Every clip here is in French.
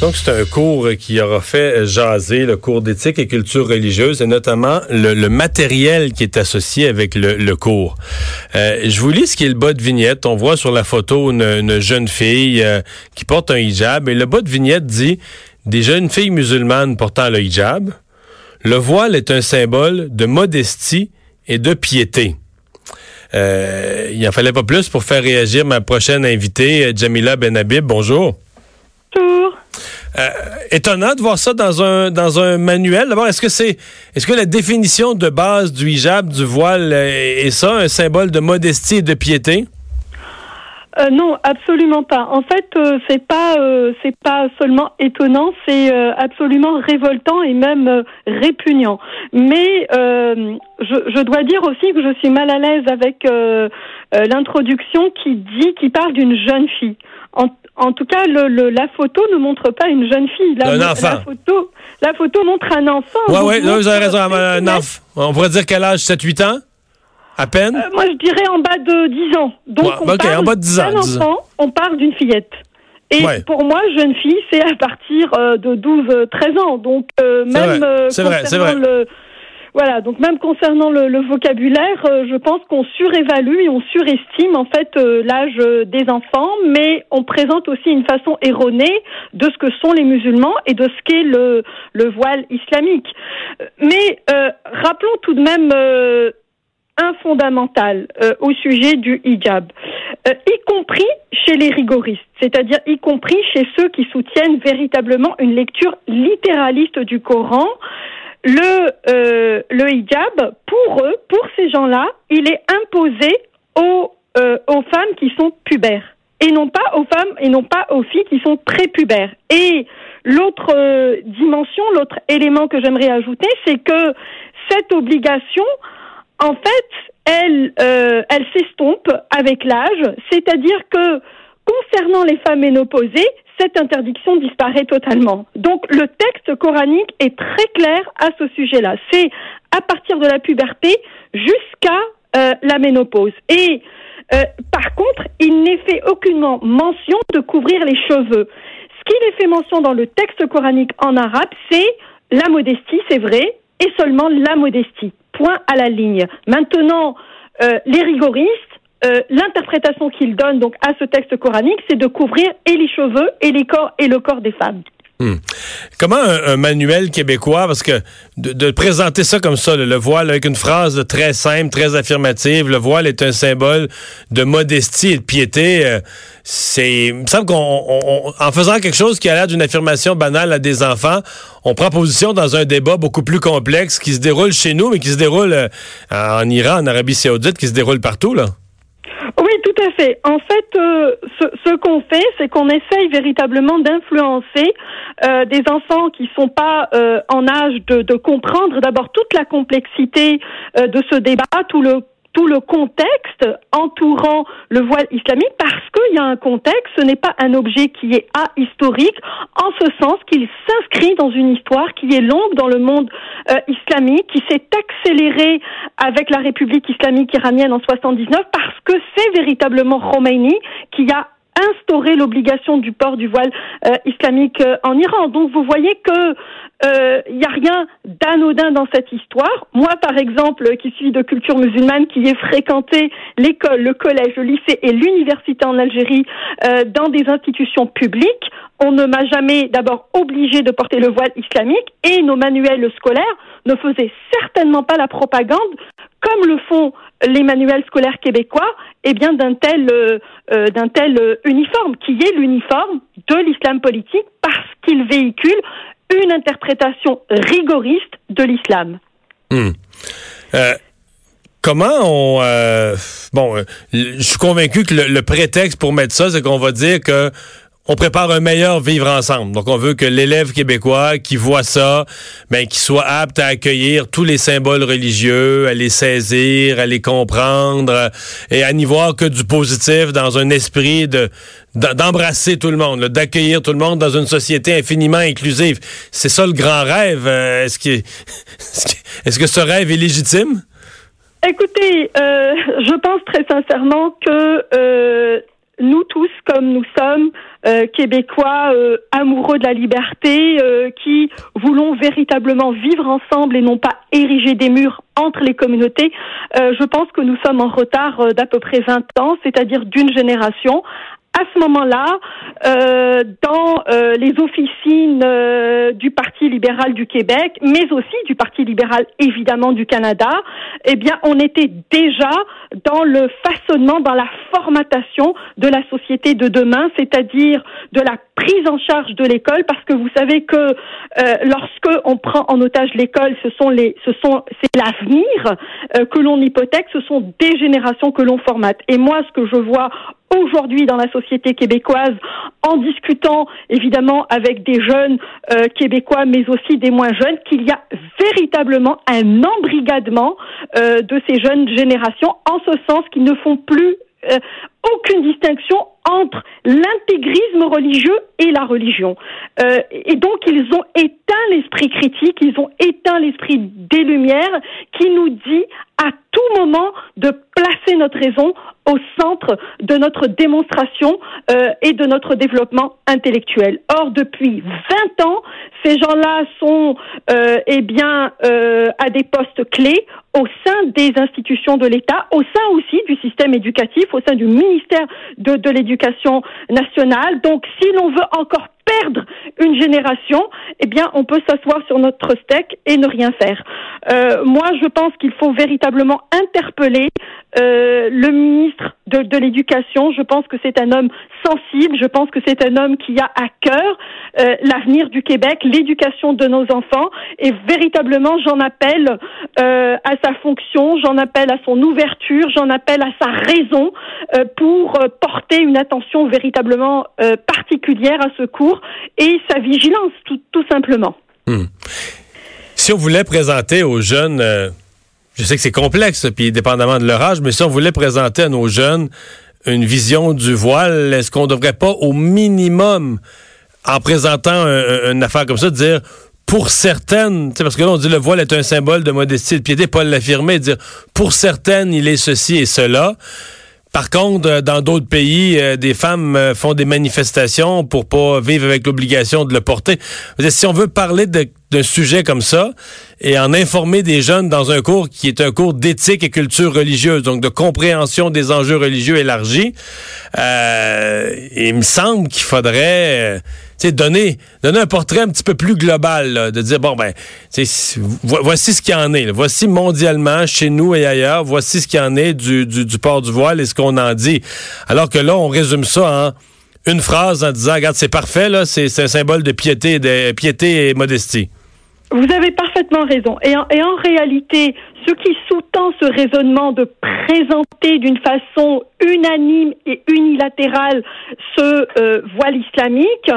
Donc, c'est un cours qui aura fait jaser le cours d'éthique et culture religieuse et notamment le, matériel qui est associé avec le, cours. Euh, je vous lis ce qui est le bas de vignette. On voit sur la photo une, jeune fille euh, qui porte un hijab et le bas de vignette dit des jeunes filles musulmanes portant le hijab. Le voile est un symbole de modestie et de piété. Euh, il en fallait pas plus pour faire réagir ma prochaine invitée, Jamila Benhabib. Bonjour. Bonjour. Euh, étonnant de voir ça dans un dans un manuel. D'abord, est-ce que c'est est-ce que la définition de base du hijab, du voile, est ça un symbole de modestie et de piété? Euh, non, absolument pas. En fait, euh, c'est pas euh, c'est pas seulement étonnant, c'est absolument révoltant et même répugnant. Mais je, dois dire aussi que je suis mal à l'aise avec l'introduction qui dit qui parle d'une jeune fille. En tout cas, le, la photo ne montre pas une jeune fille. La, un enfant. La photo, la photo montre un enfant. Oui, oui, vous avez raison. Un enfant. On pourrait dire quel âge 7-8 ans À peine? Euh, Moi, je dirais en bas de 10 ans. Donc, on parle en bas de 10 ans. Enfant, on parle d'une fillette. Et pour moi, jeune fille, c'est à partir euh, de 12-13 ans. Donc, euh, même c'est vrai, c'est vrai. le voilà, donc même concernant le, vocabulaire, euh, je pense qu'on surévalue et on surestime en fait euh, l'âge euh, des enfants, mais on présente aussi une façon erronée de ce que sont les musulmans et de ce qu'est le, le voile islamique. Mais rappelons tout de même un fondamental au sujet du hijab, y compris chez les rigoristes, c'est-à-dire y compris chez ceux qui soutiennent véritablement une lecture littéraliste du Coran le, euh, le hijab, pour eux, pour ces gens-là, il est imposé aux, euh, aux femmes qui sont pubères et non pas aux femmes et non pas aux filles qui sont prépubères. Et l'autre euh, dimension, l'autre élément que j'aimerais ajouter, c'est que cette obligation, en fait, elle, elle s'estompe avec l'âge, c'est-à-dire que concernant les femmes ménopausées, cette interdiction disparaît totalement. Donc le texte coranique est très clair à ce sujet-là. C'est à partir de la puberté jusqu'à euh, la ménopause. Et euh, par contre, il n'est fait aucunement mention de couvrir les cheveux. Ce qu'il est fait mention dans le texte coranique en arabe, c'est la modestie, c'est vrai, et seulement la modestie. Point à la ligne. Maintenant, euh, les rigoristes euh, l'interprétation qu'il donne donc à ce texte coranique, c'est de couvrir et les cheveux et les corps et le corps des femmes. Hmm. Comment un, manuel québécois, parce que de, présenter ça comme ça, le, voile avec une phrase très simple, très affirmative, le voile est un symbole de modestie et de piété, euh, c'est, il me semble qu'en en faisant quelque chose qui a l'air d'une affirmation banale à des enfants, on prend position dans un débat beaucoup plus complexe qui se déroule chez nous, mais qui se déroule euh, en Iran, en Arabie Saoudite, qui se déroule partout là. Tout à fait. En fait, euh, ce, qu'on fait, c'est qu'on essaye véritablement d'influencer euh, des enfants qui sont pas euh, en âge de, de comprendre d'abord toute la complexité de ce débat, tout le tout le contexte entourant le voile islamique parce qu'il y a un contexte, ce n'est pas un objet qui est ahistorique, en ce sens qu'il s'inscrit dans une histoire qui est longue dans le monde euh, islamique, qui s'est accélérée avec la République islamique iranienne en 79 parce que c'est véritablement Khomeini qui a instauré l'obligation du port du voile euh, islamique euh, en Iran. Donc vous voyez que il euh, n'y a rien d'anodin dans cette histoire. Moi, par exemple, qui suis de culture musulmane, qui ai fréquenté l'école, le collège, le lycée et l'université en Algérie dans des institutions publiques, on ne m'a jamais d'abord obligé de porter le voile islamique et nos manuels scolaires ne faisaient certainement pas la propagande comme le font les manuels scolaires québécois, eh bien d'un tel euh, d'un tel uniforme qui est l'uniforme de l'islam politique parce qu'il véhicule une interprétation rigoriste de l'islam. Hmm. Euh, comment on... Euh, bon, euh, je suis convaincu que le, prétexte pour mettre ça, c'est qu'on va dire que on prépare un meilleur vivre ensemble. Donc, on veut que l'élève québécois qui voit ça, ben, qui soit apte à accueillir tous les symboles religieux, à les saisir, à les comprendre et à n'y voir que du positif dans un esprit de, d'embrasser tout le monde, d'accueillir tout le monde dans une société infiniment inclusive. C'est ça le grand rêve. Euh, est-ce que, est-ce que ce rêve est légitime? Écoutez, euh, je pense très sincèrement que euh, nous tous, comme nous sommes, euh, québécois euh, amoureux de la liberté, euh, qui voulons véritablement vivre ensemble et non pas ériger des murs entre les communautés, je pense que nous sommes en retard d'à peu près 20 ans, c'est-à-dire d'une génération, à ce moment-là, euh, dans euh, les officines euh, du Parti libéral du Québec, mais aussi du Parti libéral évidemment du Canada, eh bien, on était déjà dans le façonnement, dans la formatation de la société de demain, c'est-à-dire de la prise en charge de l'école, parce que vous savez que euh, lorsque on prend en otage l'école, ce sont les, ce sont, c'est l'avenir que l'on hypothèque, ce sont des générations que l'on formate. Et moi, ce que je vois aujourd'hui dans la société québécoise en discutant évidemment avec des jeunes euh, québécois mais aussi des moins jeunes qu'il y a véritablement un embrigadement euh, de ces jeunes générations en ce sens qu'ils ne font plus euh, aucune distinction entre l'intégrisme religieux et la religion. Et donc ils ont éteint l'esprit critique, ils ont éteint l'esprit des Lumières qui nous dit à tout moment de placer notre raison au centre de notre démonstration euh, et de notre développement intellectuel. Or, depuis 20 ans, ces gens-là sont euh, eh bien euh, à des postes clés au sein des institutions de l'État, au sein aussi du système éducatif, au sein du ministère de, de l'Éducation nationale. Donc, si l'on veut encore perdre une génération, eh bien, on peut s'asseoir sur notre steak et ne rien faire. Euh, moi, je pense qu'il faut véritablement interpeller euh, le ministre de, de l'Éducation. Je pense que c'est un homme sensible. Je pense que c'est un homme qui a à cœur euh, l'avenir du Québec, l'éducation de nos enfants. Et véritablement, j'en appelle euh, à sa fonction, j'en appelle à son ouverture, j'en appelle à sa raison pour porter une attention véritablement particulière à ce cours et sa vigilance, tout, tout simplement. Hmm. Si on voulait présenter aux jeunes je sais que c'est complexe, puis dépendamment de leur âge, mais si on voulait présenter à nos jeunes une vision du voile, est-ce qu'on ne devrait pas au minimum, en présentant une affaire comme ça, dire pour certaines, parce que là on dit le voile est un symbole de modestie et de piété, Paul l'affirmer, dire pour certaines il est ceci et cela. Par contre, euh, dans d'autres pays, euh, des femmes euh, font des manifestations pour pas vivre avec l'obligation de le porter. Si on veut parler d'un sujet comme ça et en informer des jeunes dans un cours qui est un cours d'éthique et culture religieuse, donc de compréhension des enjeux religieux élargis, il me semble qu'il faudrait donner, donner un portrait un petit peu plus global, de dire, bon, ben, voici ce qu'il en est. Voici mondialement, chez nous et ailleurs, voici ce qu'il en est du, du, port du voile et ce qu'on en dit. Alors que là, on résume ça en une phrase en disant, regarde, c'est parfait, là, c'est un symbole de piété, de piété et modestie. Vous avez parfaitement raison. Et en, et en réalité, ce qui sous-tend ce raisonnement de présenter d'une façon unanime et unilatérale ce euh, voile islamique,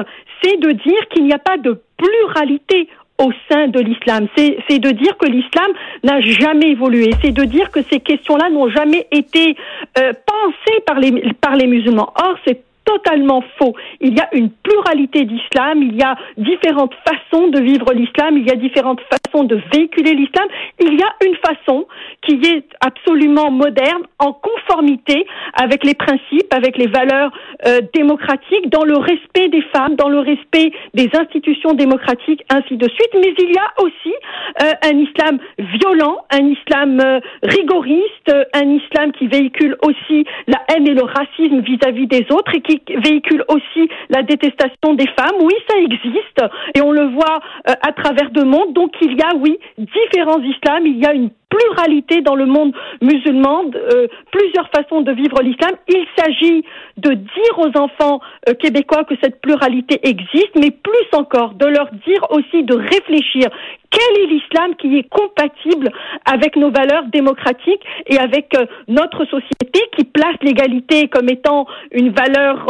c'est de dire qu'il n'y a pas de pluralité au sein de l'islam. C'est de dire que l'islam n'a jamais évolué. C'est de dire que ces questions-là n'ont jamais été euh, pensées par les, par les musulmans. Or, c'est totalement faux. Il y a une pluralité d'islam, il y a différentes façons de vivre l'islam, il y a différentes façons de véhiculer l'islam. Il y a une façon qui est absolument moderne, en conformité avec les principes, avec les valeurs euh, démocratiques, dans le respect des femmes, dans le respect des institutions démocratiques, ainsi de suite. Mais il y a aussi euh, un islam violent, un islam euh, rigoriste, un islam qui véhicule aussi la haine et le racisme vis-à-vis des autres et qui véhicule aussi la détestation des femmes. Oui, ça existe et on le voit euh, à travers de monde. Donc il y a, oui, différents islams. Il y a une pluralité dans le monde musulman, euh, plusieurs façons de vivre l'islam. Il s'agit de dire aux enfants euh, québécois que cette pluralité existe, mais plus encore de leur dire aussi de réfléchir quel est l'islam qui est compatible avec nos valeurs démocratiques et avec euh, notre société qui place l'égalité comme étant une valeur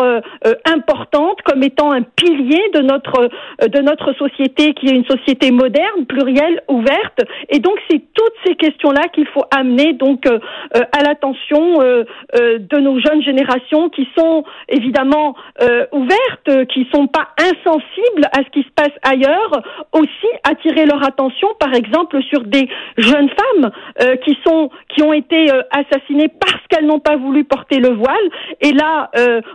importante, comme étant un pilier de notre de notre société qui est une société moderne, plurielle, ouverte. Et donc c'est toutes ces questions questions-là qu'il faut amener donc à l'attention de nos jeunes générations qui sont évidemment ouvertes, qui sont pas insensibles à ce qui se passe ailleurs, aussi attirer leur attention, par exemple, sur des jeunes femmes qui sont qui ont été assassinées parce qu'elles n'ont pas voulu porter le voile. Et là,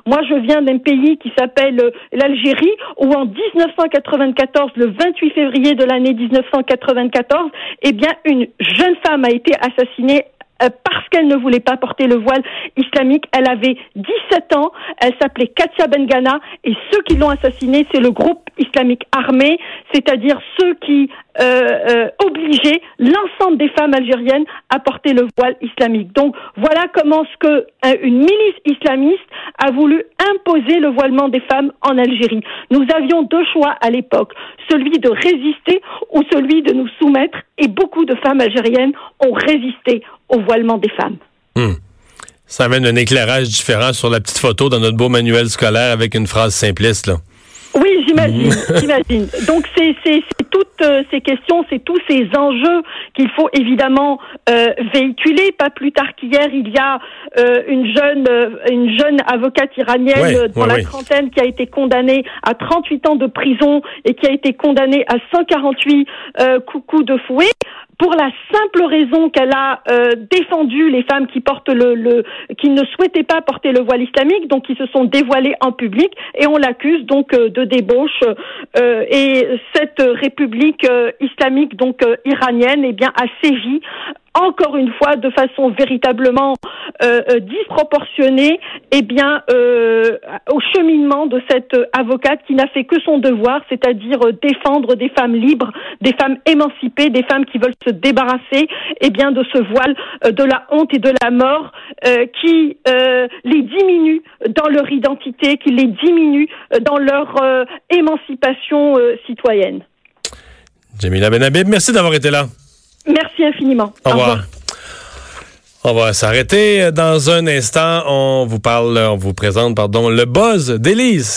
moi, je viens d'un pays qui s'appelle l'Algérie, où en 1994, le 28 février de l'année 1994, eh bien, une jeune femme a été assassinée parce qu'elle ne voulait pas porter le voile islamique. Elle avait 17 ans, elle s'appelait Katia Bengana et ceux qui l'ont assassinée, c'est le groupe islamique armé, c'est-à-dire ceux qui euh, euh, obligeaient l'ensemble des femmes algériennes à porter le voile islamique. Donc voilà comment ce que une milice islamiste a voulu imposer le voilement des femmes en Algérie. Nous avions deux choix à l'époque, celui de résister ou celui de nous soumettre et beaucoup de femmes algériennes ont résisté au voilement des femmes. Hmm. Ça amène un éclairage différent sur la petite photo dans notre beau manuel scolaire avec une phrase simpliste. Là. Oui, j'imagine, j'imagine. Donc c'est toutes euh, ces questions, c'est tous ces enjeux qu'il faut évidemment euh, véhiculer. Pas plus tard qu'hier, il y a euh, une jeune une jeune avocate iranienne dans la trentaine qui a été condamnée à 38 ans de prison et qui a été condamnée à 148 coups de fouet pour la simple raison qu'elle a euh, défendu les femmes qui portent le, le, qui ne souhaitaient pas porter le voile islamique, donc qui se sont dévoilées en public, et on l'accuse donc euh, de débauche. Euh, et cette république islamique donc iranienne, eh bien, a sévi encore une fois de façon véritablement euh, euh, disproportionnée eh bien euh, au cheminement de cette avocate qui n'a fait que son devoir c'est-à-dire défendre des femmes libres des femmes émancipées des femmes qui veulent se débarrasser eh bien de ce voile de la honte et de la mort qui les diminue dans leur identité qui les diminue dans leur émancipation citoyenne. Jamila Benhabib merci d'avoir été là Merci infiniment. Au revoir. On va s'arrêter dans un instant. On vous parle, on vous présente, pardon, le buzz d'Élise.